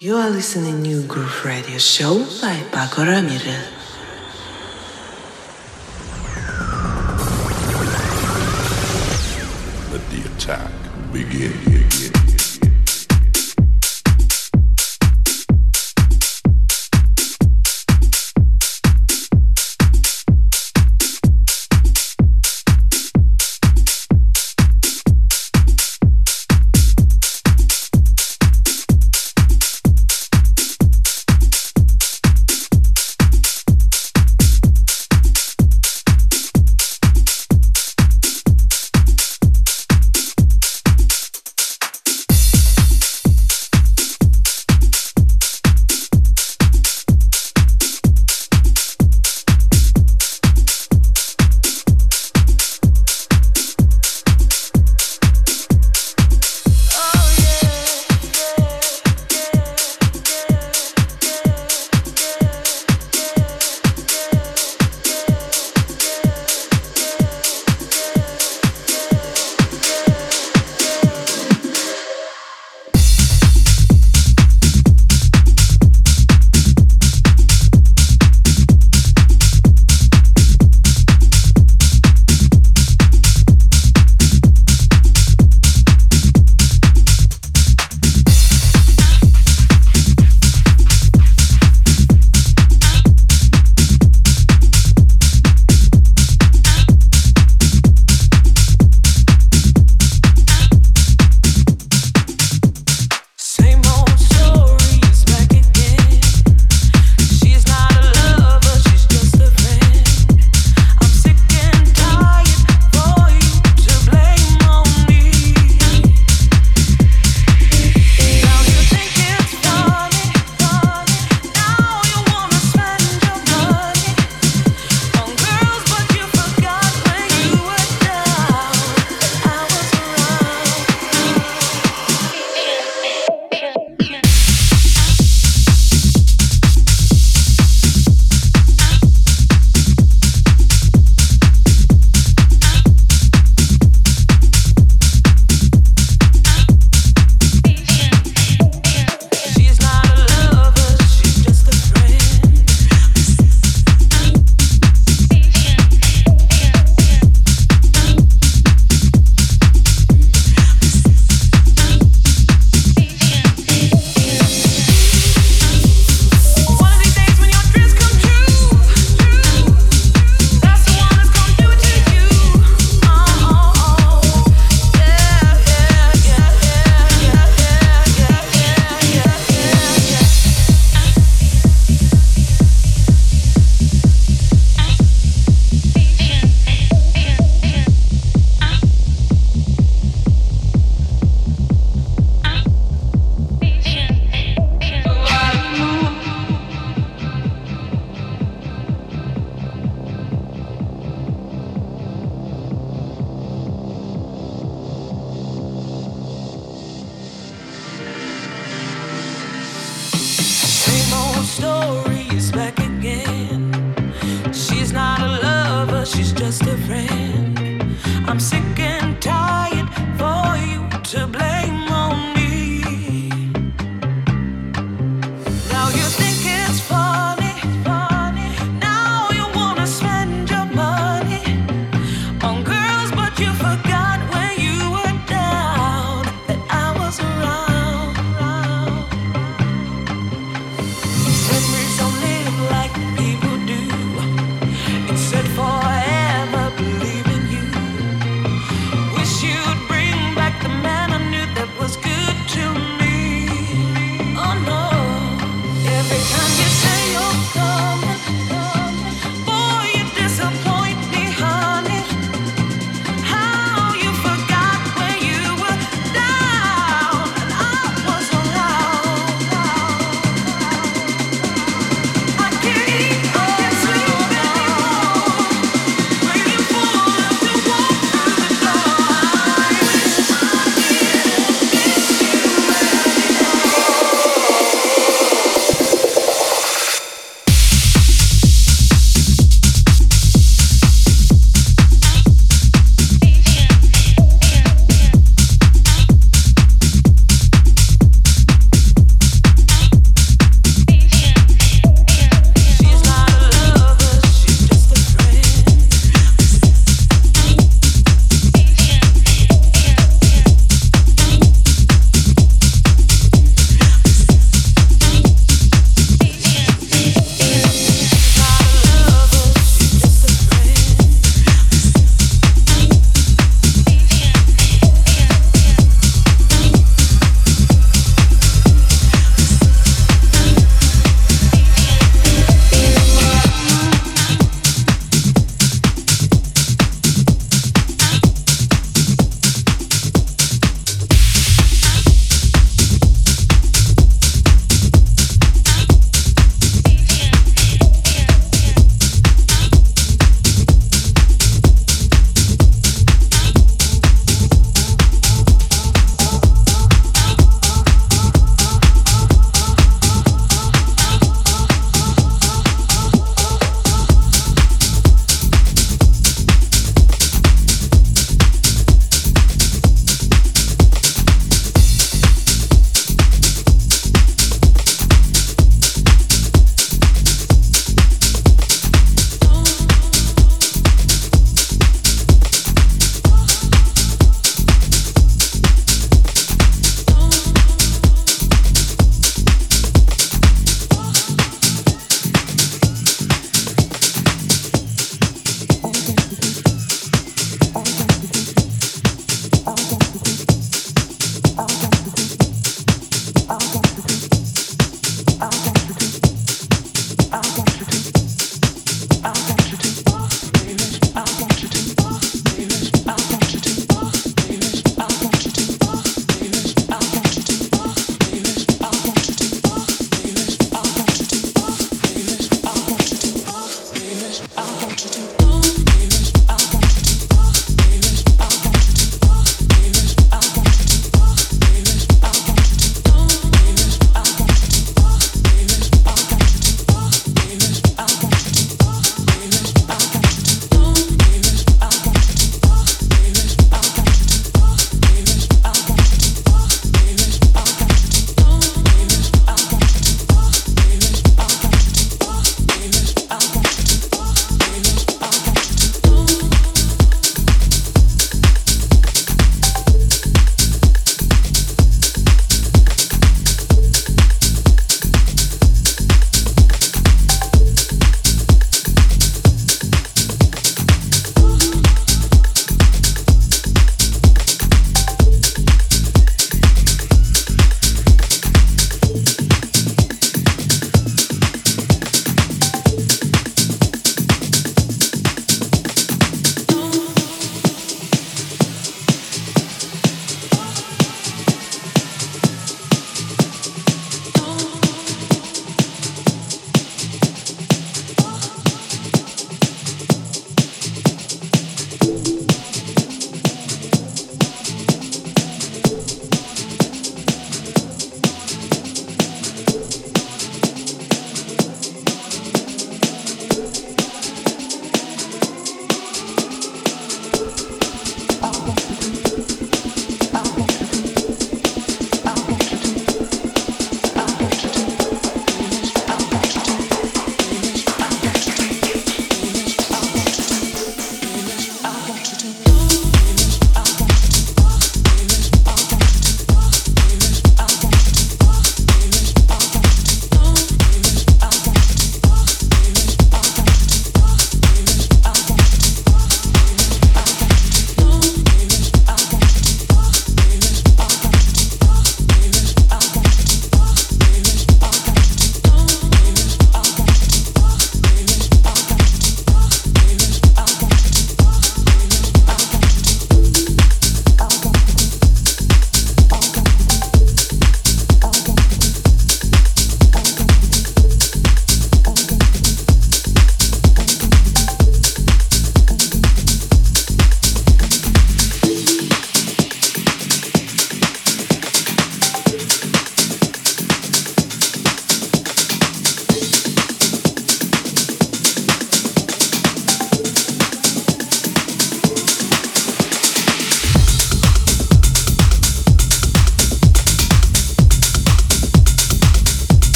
You are listening to Groove Radio Show by Pako Ramirez. Let the attack begin. special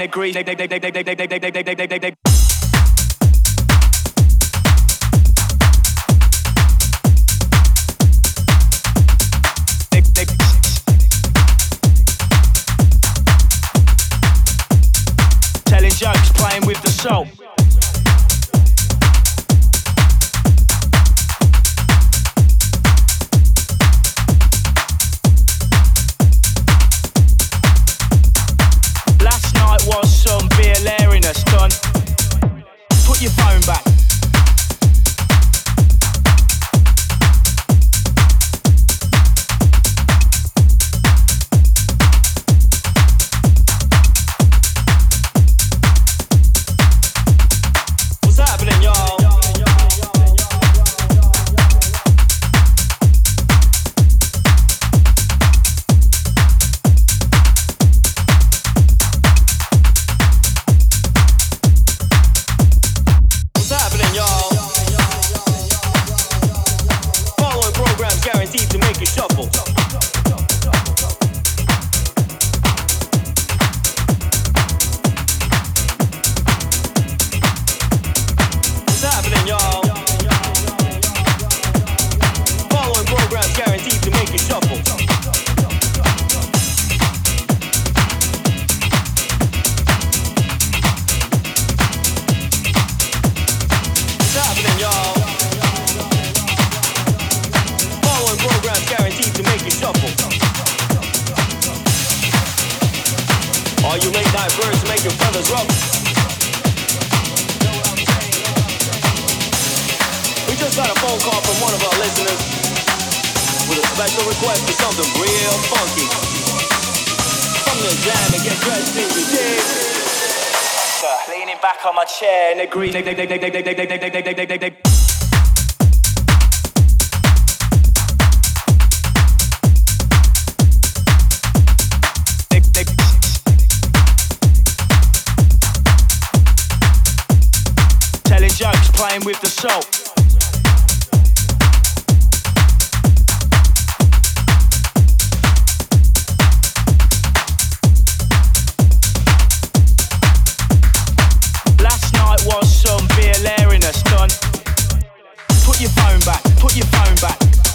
agree. Your phone back, put your phone back.